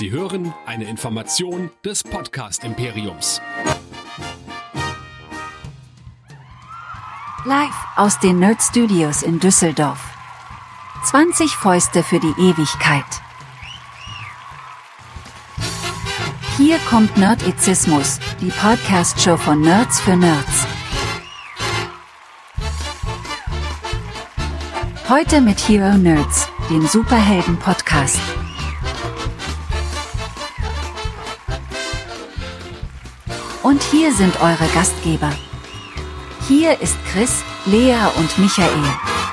Sie hören eine Information des Podcast Imperiums. Live aus den Nerd Studios in Düsseldorf. 20 Fäuste für die Ewigkeit. Hier kommt Nerdizismus, die Podcast-Show von Nerds für Nerds. Heute mit Hero Nerds, dem Superhelden-Podcast. Und hier sind eure Gastgeber. Hier ist Chris, Lea und Michael.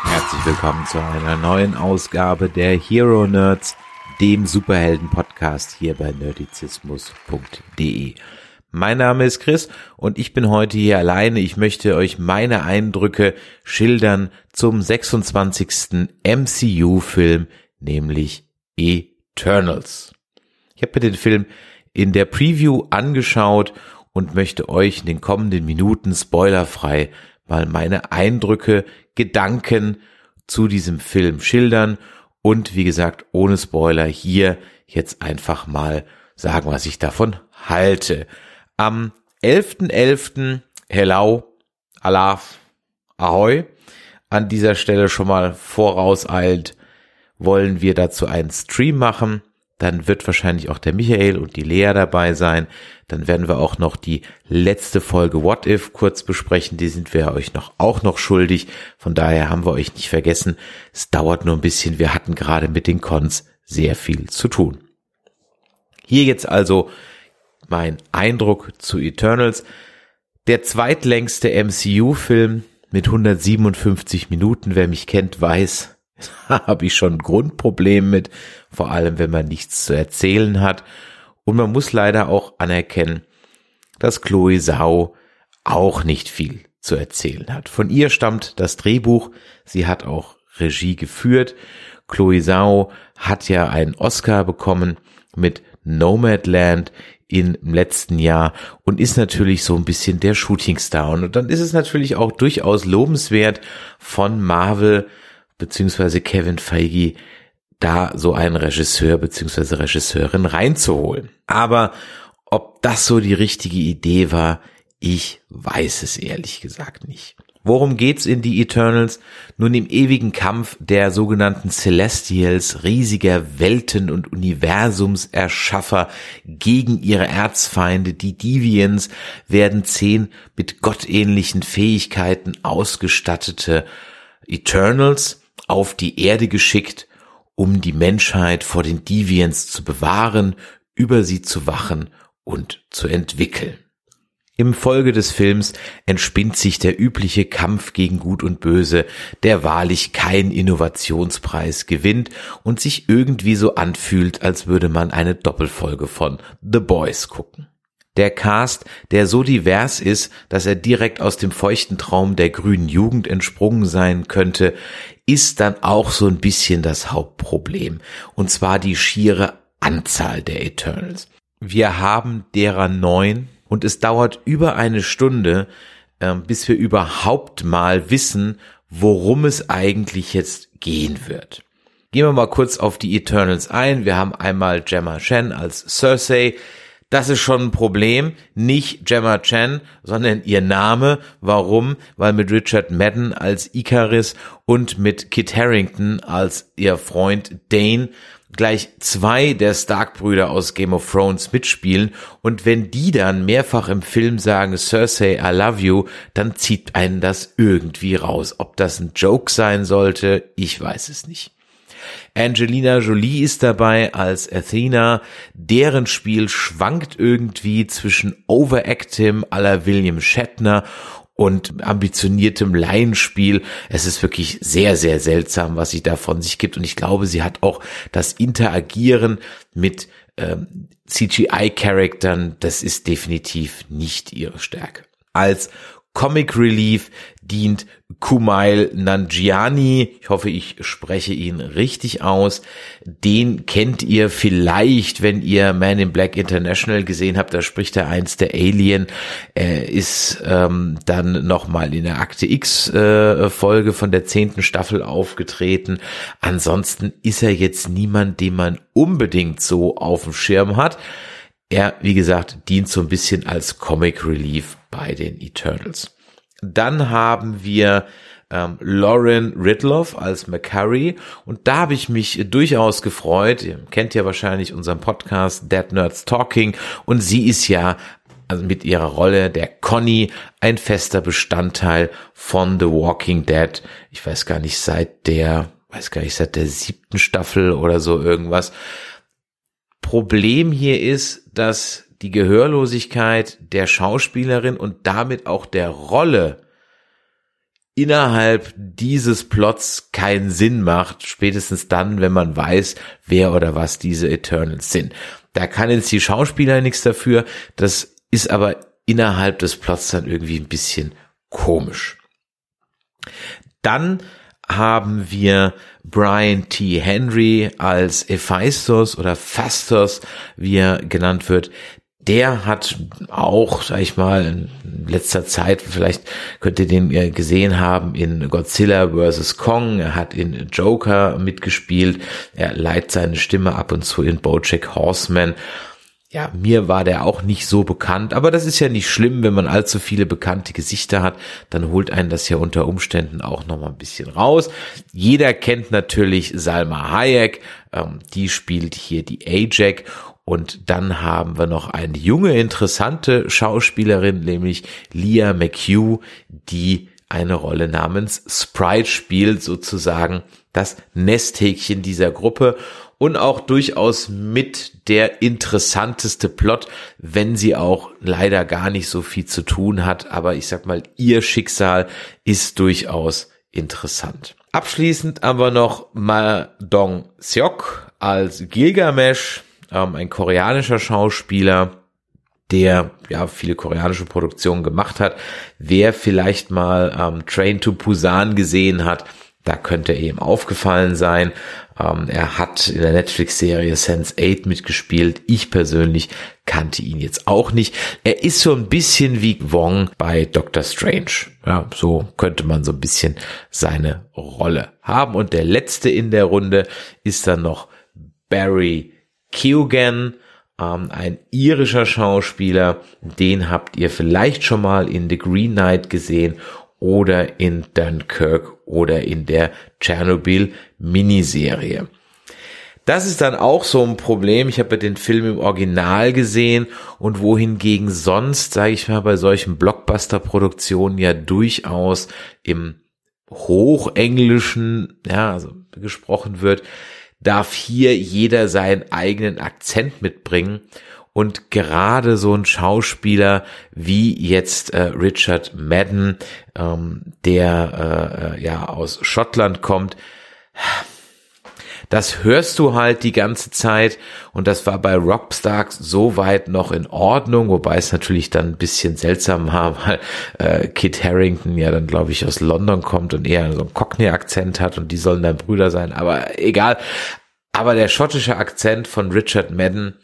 Herzlich willkommen zu einer neuen Ausgabe der Hero Nerds, dem Superhelden-Podcast hier bei nerdizismus.de. Mein Name ist Chris und ich bin heute hier alleine. Ich möchte euch meine Eindrücke schildern zum 26. MCU-Film, nämlich Eternals. Ich habe mir den Film in der Preview angeschaut und möchte euch in den kommenden Minuten spoilerfrei mal meine Eindrücke, Gedanken zu diesem Film schildern und wie gesagt ohne Spoiler hier jetzt einfach mal sagen, was ich davon halte. Am 11.11. .11. Hello, Alaf, Ahoi. An dieser Stelle schon mal vorauseilt wollen wir dazu einen Stream machen. Dann wird wahrscheinlich auch der Michael und die Lea dabei sein. Dann werden wir auch noch die letzte Folge What If kurz besprechen. Die sind wir euch noch auch noch schuldig. Von daher haben wir euch nicht vergessen. Es dauert nur ein bisschen. Wir hatten gerade mit den Cons sehr viel zu tun. Hier jetzt also mein Eindruck zu Eternals. Der zweitlängste MCU-Film mit 157 Minuten. Wer mich kennt, weiß, habe ich schon ein Grundproblem mit, vor allem wenn man nichts zu erzählen hat. Und man muss leider auch anerkennen, dass Chloe Sau auch nicht viel zu erzählen hat. Von ihr stammt das Drehbuch, sie hat auch Regie geführt. Chloe Sau hat ja einen Oscar bekommen mit Nomadland im letzten Jahr und ist natürlich so ein bisschen der Shootingstar. Und dann ist es natürlich auch durchaus lobenswert von Marvel, beziehungsweise Kevin Feige da so einen Regisseur beziehungsweise Regisseurin reinzuholen. Aber ob das so die richtige Idee war, ich weiß es ehrlich gesagt nicht. Worum geht's in die Eternals? Nun im ewigen Kampf der sogenannten Celestials, riesiger Welten- und Universumserschaffer gegen ihre Erzfeinde, die Deviants, werden zehn mit gottähnlichen Fähigkeiten ausgestattete Eternals auf die Erde geschickt, um die Menschheit vor den Deviants zu bewahren, über sie zu wachen und zu entwickeln. Im Folge des Films entspinnt sich der übliche Kampf gegen Gut und Böse, der wahrlich kein Innovationspreis gewinnt und sich irgendwie so anfühlt, als würde man eine Doppelfolge von The Boys gucken. Der Cast, der so divers ist, dass er direkt aus dem feuchten Traum der grünen Jugend entsprungen sein könnte, ist dann auch so ein bisschen das Hauptproblem. Und zwar die schiere Anzahl der Eternals. Wir haben derer neun und es dauert über eine Stunde, äh, bis wir überhaupt mal wissen, worum es eigentlich jetzt gehen wird. Gehen wir mal kurz auf die Eternals ein. Wir haben einmal Gemma Shen als Cersei, das ist schon ein Problem. Nicht Gemma Chan, sondern ihr Name. Warum? Weil mit Richard Madden als Icaris und mit Kit Harrington als ihr Freund Dane gleich zwei der Stark-Brüder aus Game of Thrones mitspielen und wenn die dann mehrfach im Film sagen Cersei, I love you, dann zieht einen das irgendwie raus. Ob das ein Joke sein sollte, ich weiß es nicht. Angelina Jolie ist dabei als Athena. Deren Spiel schwankt irgendwie zwischen Overactim aller William Shatner und ambitioniertem Laienspiel. Es ist wirklich sehr, sehr seltsam, was sie da von sich gibt. Und ich glaube, sie hat auch das Interagieren mit ähm, CGI-Charaktern, das ist definitiv nicht ihre Stärke. Als Comic Relief dient Kumail Nanjiani. Ich hoffe, ich spreche ihn richtig aus. Den kennt ihr vielleicht, wenn ihr Man in Black International gesehen habt. Da spricht er eins der Alien. Er ist ähm, dann nochmal in der Akte X äh, Folge von der zehnten Staffel aufgetreten. Ansonsten ist er jetzt niemand, den man unbedingt so auf dem Schirm hat. Er, wie gesagt, dient so ein bisschen als Comic Relief bei den Eternals. Dann haben wir ähm, Lauren Ridloff als McCurry und da habe ich mich durchaus gefreut. Ihr kennt ja wahrscheinlich unseren Podcast Dead Nerds Talking und sie ist ja also mit ihrer Rolle der Conny ein fester Bestandteil von The Walking Dead. Ich weiß gar nicht seit der, weiß gar nicht seit der siebten Staffel oder so irgendwas. Problem hier ist, dass die Gehörlosigkeit der Schauspielerin und damit auch der Rolle innerhalb dieses Plots keinen Sinn macht, spätestens dann, wenn man weiß, wer oder was diese Eternals sind. Da kann jetzt die Schauspieler nichts dafür, das ist aber innerhalb des Plots dann irgendwie ein bisschen komisch. Dann haben wir Brian T. Henry als Hephaistos oder Fastos, wie er genannt wird. Der hat auch, sag ich mal, in letzter Zeit, vielleicht könnt ihr den gesehen haben in Godzilla vs. Kong. Er hat in Joker mitgespielt. Er leiht seine Stimme ab und zu in Bojack Horseman ja, mir war der auch nicht so bekannt, aber das ist ja nicht schlimm, wenn man allzu viele bekannte Gesichter hat, dann holt einen das ja unter Umständen auch noch mal ein bisschen raus. Jeder kennt natürlich Salma Hayek, ähm, die spielt hier die Ajax und dann haben wir noch eine junge, interessante Schauspielerin, nämlich Leah McHugh, die eine Rolle namens Sprite spielt, sozusagen das Nesthäkchen dieser Gruppe und auch durchaus mit der interessanteste Plot, wenn sie auch leider gar nicht so viel zu tun hat. Aber ich sag mal, ihr Schicksal ist durchaus interessant. Abschließend aber noch Ma Dong Seok als Gilgamesh, ähm, ein koreanischer Schauspieler, der ja viele koreanische Produktionen gemacht hat. Wer vielleicht mal ähm, Train to Busan gesehen hat, da könnte er ihm aufgefallen sein. Ähm, er hat in der Netflix-Serie Sense8 mitgespielt. Ich persönlich kannte ihn jetzt auch nicht. Er ist so ein bisschen wie Wong bei Doctor Strange. Ja, so könnte man so ein bisschen seine Rolle haben. Und der letzte in der Runde ist dann noch Barry Keoghan, ähm, ein irischer Schauspieler. Den habt ihr vielleicht schon mal in The Green Knight gesehen oder in Dunkirk oder in der Tschernobyl Miniserie. Das ist dann auch so ein Problem. Ich habe ja den Film im Original gesehen und wohingegen sonst, sage ich mal, bei solchen Blockbuster-Produktionen ja durchaus im Hochenglischen, ja, also gesprochen wird, darf hier jeder seinen eigenen Akzent mitbringen. Und gerade so ein Schauspieler wie jetzt äh, Richard Madden, ähm, der äh, ja aus Schottland kommt, das hörst du halt die ganze Zeit und das war bei Rockstarks soweit noch in Ordnung, wobei es natürlich dann ein bisschen seltsam war, weil äh, Kit Harrington ja dann glaube ich aus London kommt und eher so einen Cockney-Akzent hat und die sollen dann Brüder sein, aber egal. Aber der schottische Akzent von Richard Madden,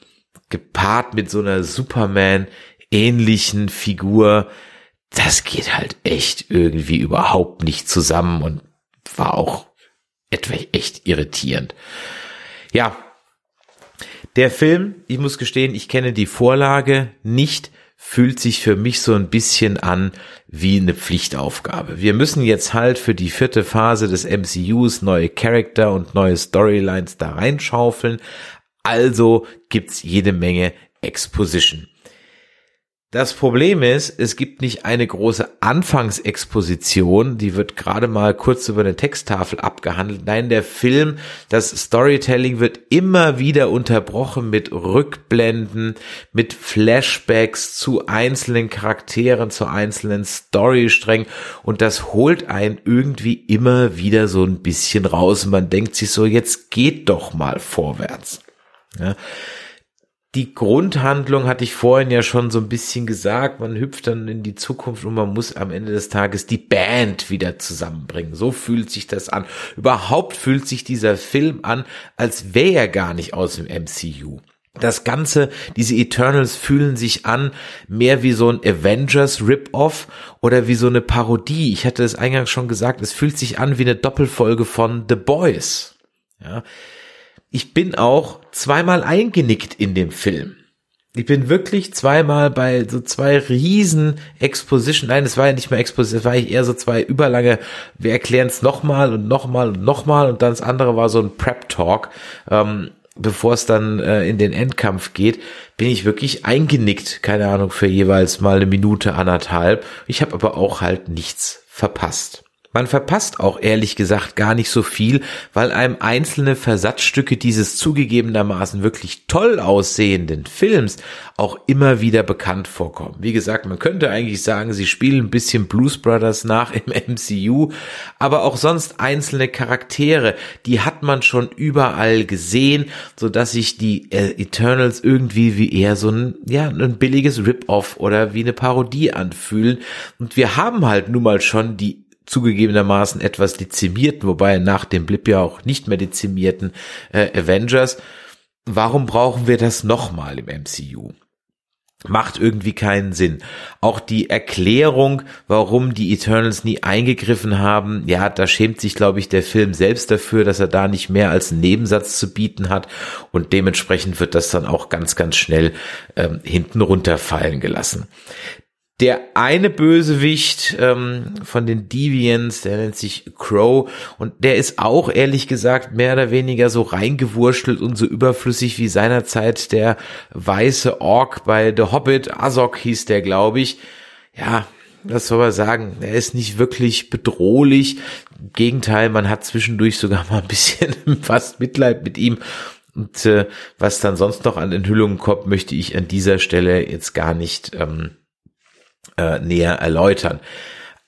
gepaart mit so einer Superman-ähnlichen Figur, das geht halt echt irgendwie überhaupt nicht zusammen und war auch echt irritierend. Ja, der Film, ich muss gestehen, ich kenne die Vorlage nicht, fühlt sich für mich so ein bisschen an wie eine Pflichtaufgabe. Wir müssen jetzt halt für die vierte Phase des MCUs neue Charakter und neue Storylines da reinschaufeln, also gibt's jede Menge Exposition. Das Problem ist, es gibt nicht eine große Anfangsexposition, die wird gerade mal kurz über eine Texttafel abgehandelt. Nein, der Film, das Storytelling wird immer wieder unterbrochen mit Rückblenden, mit Flashbacks zu einzelnen Charakteren, zu einzelnen Storysträngen und das holt einen irgendwie immer wieder so ein bisschen raus. Man denkt sich so, jetzt geht doch mal vorwärts. Ja. Die Grundhandlung hatte ich vorhin ja schon so ein bisschen gesagt. Man hüpft dann in die Zukunft und man muss am Ende des Tages die Band wieder zusammenbringen. So fühlt sich das an. Überhaupt fühlt sich dieser Film an, als wäre er gar nicht aus dem MCU. Das Ganze, diese Eternals fühlen sich an mehr wie so ein Avengers Rip-Off oder wie so eine Parodie. Ich hatte es eingangs schon gesagt, es fühlt sich an wie eine Doppelfolge von The Boys. Ja. Ich bin auch zweimal eingenickt in dem Film. Ich bin wirklich zweimal bei so zwei riesen Exposition, nein, es war ja nicht mehr Exposition, es war eher so zwei überlange, wir erklären es nochmal und nochmal und nochmal und dann das andere war so ein Prep-Talk. Ähm, bevor es dann äh, in den Endkampf geht, bin ich wirklich eingenickt, keine Ahnung, für jeweils mal eine Minute, anderthalb. Ich habe aber auch halt nichts verpasst. Man verpasst auch ehrlich gesagt gar nicht so viel, weil einem einzelne Versatzstücke dieses zugegebenermaßen wirklich toll aussehenden Films auch immer wieder bekannt vorkommen. Wie gesagt, man könnte eigentlich sagen, sie spielen ein bisschen Blues Brothers nach im MCU, aber auch sonst einzelne Charaktere, die hat man schon überall gesehen, so dass sich die äh, Eternals irgendwie wie eher so ein, ja, ein billiges Rip-Off oder wie eine Parodie anfühlen. Und wir haben halt nun mal schon die zugegebenermaßen etwas dezimierten, wobei nach dem Blip ja auch nicht mehr dezimierten äh, Avengers. Warum brauchen wir das nochmal im MCU? Macht irgendwie keinen Sinn. Auch die Erklärung, warum die Eternals nie eingegriffen haben, ja, da schämt sich, glaube ich, der Film selbst dafür, dass er da nicht mehr als einen Nebensatz zu bieten hat und dementsprechend wird das dann auch ganz, ganz schnell ähm, hinten runterfallen gelassen. Der eine Bösewicht ähm, von den Deviants, der nennt sich Crow und der ist auch ehrlich gesagt mehr oder weniger so reingewurschtelt und so überflüssig wie seinerzeit der weiße Ork bei The Hobbit. Azog hieß der, glaube ich. Ja, was soll man sagen? Er ist nicht wirklich bedrohlich. Im Gegenteil, man hat zwischendurch sogar mal ein bisschen fast Mitleid mit ihm. Und äh, was dann sonst noch an Enthüllungen kommt, möchte ich an dieser Stelle jetzt gar nicht ähm, äh, näher erläutern.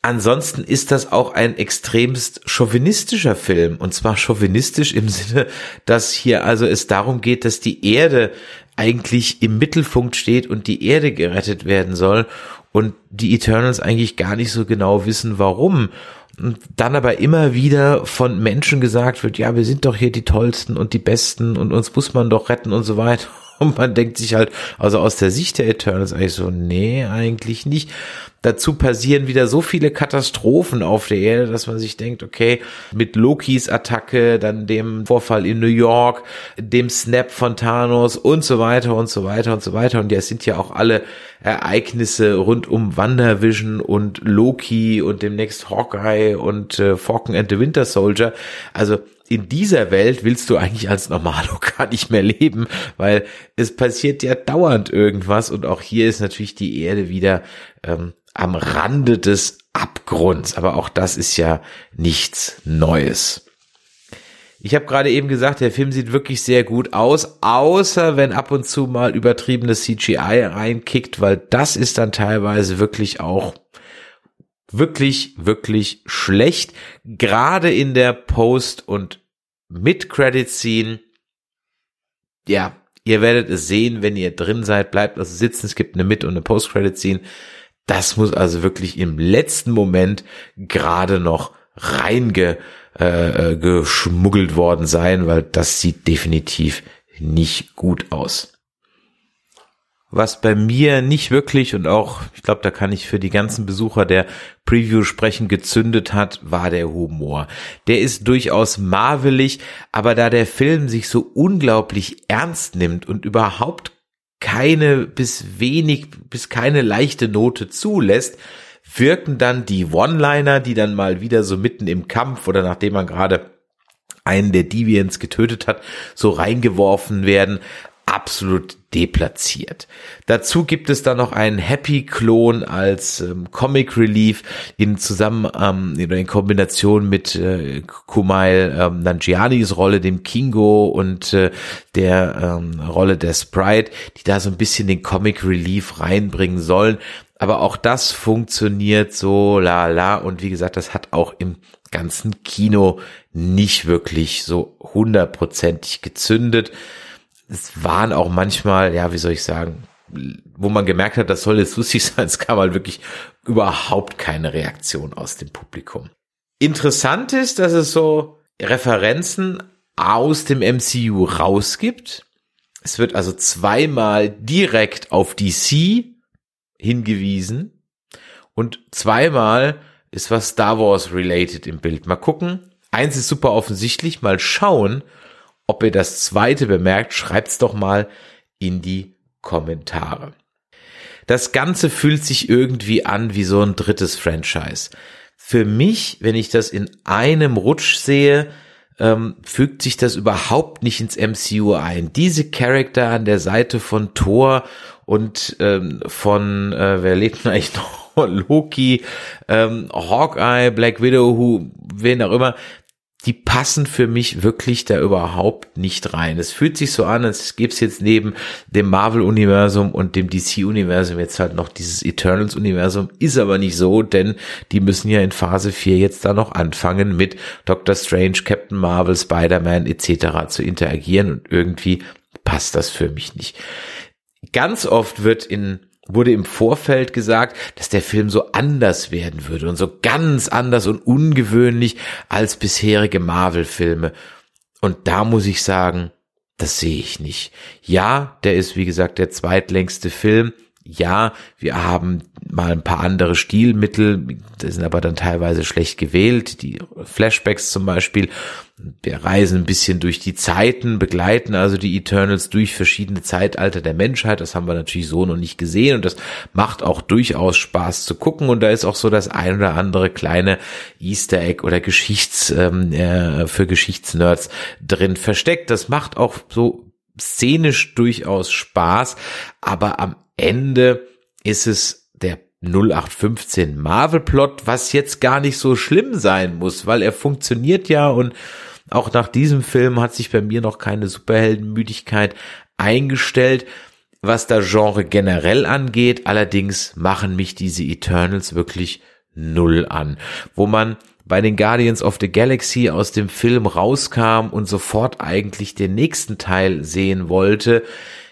Ansonsten ist das auch ein extremst chauvinistischer Film. Und zwar chauvinistisch im Sinne, dass hier also es darum geht, dass die Erde eigentlich im Mittelpunkt steht und die Erde gerettet werden soll und die Eternals eigentlich gar nicht so genau wissen, warum. Und dann aber immer wieder von Menschen gesagt wird, ja, wir sind doch hier die Tollsten und die Besten und uns muss man doch retten und so weiter. Und man denkt sich halt, also aus der Sicht der Eternals eigentlich so, nee, eigentlich nicht. Dazu passieren wieder so viele Katastrophen auf der Erde, dass man sich denkt, okay, mit Lokis Attacke, dann dem Vorfall in New York, dem Snap von Thanos und so weiter und so weiter und so weiter. Und ja, es sind ja auch alle Ereignisse rund um WandaVision und Loki und demnächst Hawkeye und äh, Falcon and the Winter Soldier. Also in dieser Welt willst du eigentlich als Normalo gar nicht mehr leben, weil es passiert ja dauernd irgendwas und auch hier ist natürlich die Erde wieder ähm, am Rande des Abgrunds, aber auch das ist ja nichts Neues. Ich habe gerade eben gesagt, der Film sieht wirklich sehr gut aus, außer wenn ab und zu mal übertriebenes CGI reinkickt, weil das ist dann teilweise wirklich auch wirklich, wirklich schlecht. Gerade in der Post- und Mid-Credit-Scene. Ja, ihr werdet es sehen, wenn ihr drin seid, bleibt also sitzen. Es gibt eine Mid- und eine Post-Credit-Scene. Das muss also wirklich im letzten Moment gerade noch reinge äh, äh worden sein, weil das sieht definitiv nicht gut aus. Was bei mir nicht wirklich und auch, ich glaube, da kann ich für die ganzen Besucher der Preview sprechen, gezündet hat, war der Humor. Der ist durchaus marvelig, aber da der Film sich so unglaublich ernst nimmt und überhaupt keine bis wenig bis keine leichte Note zulässt, wirken dann die One-Liner, die dann mal wieder so mitten im Kampf oder nachdem man gerade einen der Deviants getötet hat, so reingeworfen werden, absolut deplatziert. Dazu gibt es dann noch einen Happy-Klon als ähm, Comic Relief in zusammen ähm, in Kombination mit äh, Kumail ähm, Nanjianis Rolle, dem Kingo und äh, der ähm, Rolle der Sprite, die da so ein bisschen den Comic Relief reinbringen sollen. Aber auch das funktioniert so la la und wie gesagt, das hat auch im ganzen Kino nicht wirklich so hundertprozentig gezündet es waren auch manchmal, ja, wie soll ich sagen, wo man gemerkt hat, das soll jetzt lustig sein, es kam halt wirklich überhaupt keine Reaktion aus dem Publikum. Interessant ist, dass es so Referenzen aus dem MCU rausgibt. Es wird also zweimal direkt auf DC hingewiesen und zweimal ist was Star Wars related im Bild. Mal gucken. Eins ist super offensichtlich. Mal schauen, ob ihr das zweite bemerkt. Schreibt's doch mal in die Kommentare. Das Ganze fühlt sich irgendwie an wie so ein drittes Franchise. Für mich, wenn ich das in einem Rutsch sehe, ähm, fügt sich das überhaupt nicht ins MCU ein. Diese Charakter an der Seite von Thor und ähm, von, äh, wer lebt denn eigentlich noch? Loki, ähm, Hawkeye, Black Widow, who, wen auch immer, die passen für mich wirklich da überhaupt nicht rein. Es fühlt sich so an, als gäbe es jetzt neben dem Marvel-Universum und dem DC-Universum jetzt halt noch dieses Eternals-Universum. Ist aber nicht so, denn die müssen ja in Phase 4 jetzt da noch anfangen mit Doctor Strange, Captain Marvel, Spider-Man etc. zu interagieren und irgendwie passt das für mich nicht. Ganz oft wird in wurde im Vorfeld gesagt, dass der Film so anders werden würde und so ganz anders und ungewöhnlich als bisherige Marvel-Filme. Und da muss ich sagen, das sehe ich nicht. Ja, der ist wie gesagt der zweitlängste Film ja, wir haben mal ein paar andere Stilmittel, die sind aber dann teilweise schlecht gewählt, die Flashbacks zum Beispiel. Wir reisen ein bisschen durch die Zeiten, begleiten also die Eternals durch verschiedene Zeitalter der Menschheit. Das haben wir natürlich so noch nicht gesehen und das macht auch durchaus Spaß zu gucken. Und da ist auch so das ein oder andere kleine Easter Egg oder Geschichts ähm, äh, für Geschichtsnerds drin versteckt. Das macht auch so szenisch durchaus Spaß, aber am Ende ist es der 0815 Marvel Plot, was jetzt gar nicht so schlimm sein muss, weil er funktioniert ja und auch nach diesem Film hat sich bei mir noch keine Superheldenmüdigkeit eingestellt. Was da Genre generell angeht, allerdings machen mich diese Eternals wirklich null an, wo man bei den Guardians of the Galaxy aus dem Film rauskam und sofort eigentlich den nächsten Teil sehen wollte,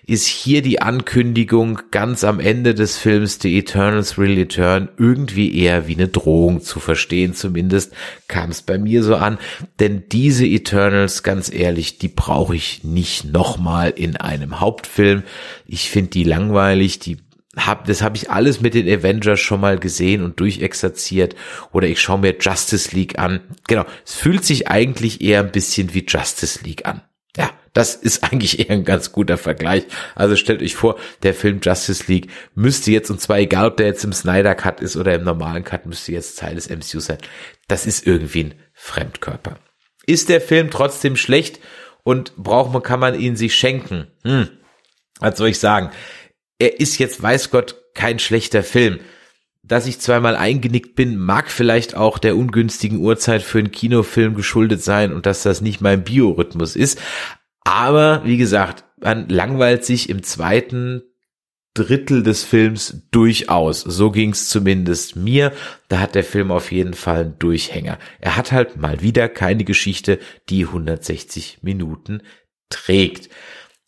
ist hier die Ankündigung ganz am Ende des Films The Eternals Will Return irgendwie eher wie eine Drohung zu verstehen. Zumindest kam es bei mir so an. Denn diese Eternals, ganz ehrlich, die brauche ich nicht nochmal in einem Hauptfilm. Ich finde die langweilig, die hab, das habe ich alles mit den Avengers schon mal gesehen und durchexerziert oder ich schaue mir Justice League an. Genau, es fühlt sich eigentlich eher ein bisschen wie Justice League an. Das ist eigentlich eher ein ganz guter Vergleich. Also stellt euch vor, der Film Justice League müsste jetzt, und zwar egal, ob der jetzt im Snyder Cut ist oder im normalen Cut, müsste jetzt Teil des MCU sein. Das ist irgendwie ein Fremdkörper. Ist der Film trotzdem schlecht und braucht man, kann man ihn sich schenken? Hm, was soll ich sagen? Er ist jetzt, weiß Gott, kein schlechter Film dass ich zweimal eingenickt bin, mag vielleicht auch der ungünstigen Uhrzeit für einen Kinofilm geschuldet sein und dass das nicht mein Biorhythmus ist. Aber wie gesagt, man langweilt sich im zweiten Drittel des Films durchaus. So ging's zumindest mir. Da hat der Film auf jeden Fall einen Durchhänger. Er hat halt mal wieder keine Geschichte, die 160 Minuten trägt.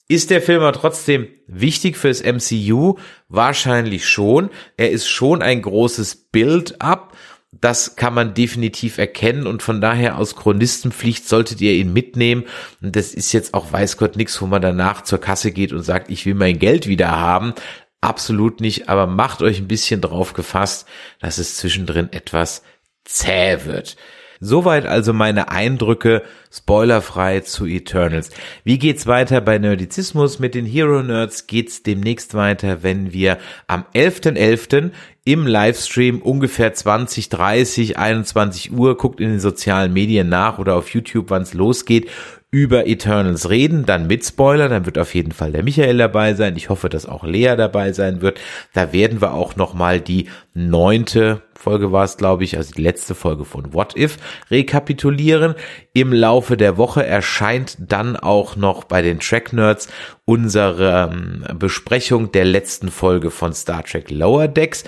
Ist der Film aber trotzdem wichtig fürs MCU? Wahrscheinlich schon. Er ist schon ein großes Build-up. Das kann man definitiv erkennen und von daher aus Chronistenpflicht solltet ihr ihn mitnehmen. Und das ist jetzt auch weiß Gott nichts, wo man danach zur Kasse geht und sagt, ich will mein Geld wieder haben. Absolut nicht, aber macht euch ein bisschen drauf gefasst, dass es zwischendrin etwas zäh wird. Soweit also meine Eindrücke, spoilerfrei zu Eternals. Wie geht's weiter bei Nerdizismus? Mit den Hero Nerds geht's demnächst weiter, wenn wir am 11.11. .11. im Livestream ungefähr 20, 30, 21 Uhr, guckt in den sozialen Medien nach oder auf YouTube, wann's losgeht, über Eternals reden, dann mit Spoiler, dann wird auf jeden Fall der Michael dabei sein. Ich hoffe, dass auch Lea dabei sein wird. Da werden wir auch nochmal die neunte Folge war es, glaube ich, also die letzte Folge von What If rekapitulieren. Im Laufe der Woche erscheint dann auch noch bei den Track Nerds unsere ähm, Besprechung der letzten Folge von Star Trek Lower Decks.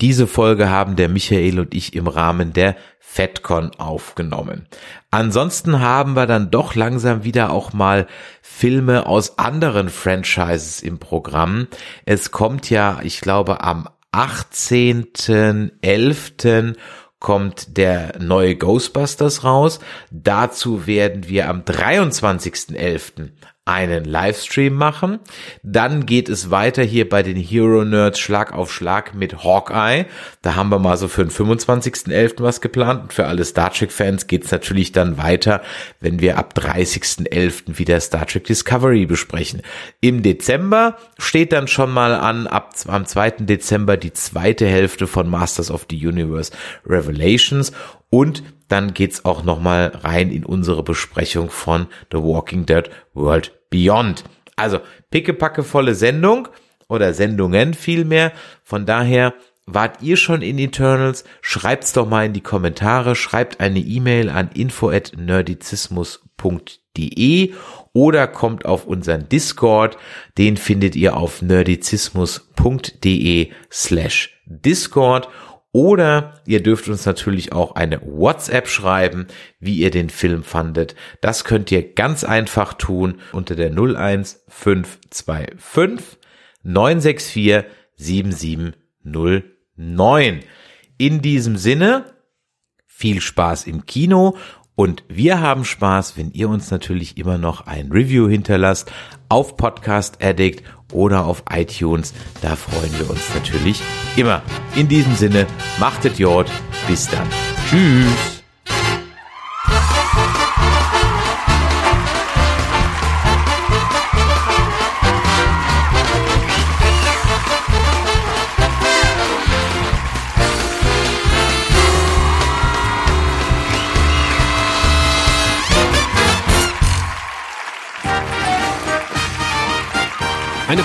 Diese Folge haben der Michael und ich im Rahmen der FedCon aufgenommen. Ansonsten haben wir dann doch langsam wieder auch mal Filme aus anderen Franchises im Programm. Es kommt ja, ich glaube, am 18.11 kommt der neue Ghostbusters raus. Dazu werden wir am 23.11 einen Livestream machen. Dann geht es weiter hier bei den Hero Nerds Schlag auf Schlag mit Hawkeye. Da haben wir mal so für den 25.11. was geplant. Und für alle Star Trek Fans geht's natürlich dann weiter, wenn wir ab 30.11. wieder Star Trek Discovery besprechen. Im Dezember steht dann schon mal an, ab am 2. Dezember die zweite Hälfte von Masters of the Universe Revelations und dann geht's auch nochmal rein in unsere Besprechung von The Walking Dead World Beyond. Also pickepackevolle Sendung oder Sendungen vielmehr. Von daher wart ihr schon in Eternals? Schreibt's doch mal in die Kommentare. Schreibt eine E-Mail an info@nerdizismus.de oder kommt auf unseren Discord. Den findet ihr auf nerdizismus.de slash Discord oder ihr dürft uns natürlich auch eine WhatsApp schreiben, wie ihr den Film fandet. Das könnt ihr ganz einfach tun unter der 01525 964 7709. In diesem Sinne, viel Spaß im Kino und wir haben Spaß, wenn ihr uns natürlich immer noch ein Review hinterlasst auf Podcast Addict oder auf iTunes. Da freuen wir uns natürlich immer. In diesem Sinne, machtet Jod. Bis dann. Tschüss.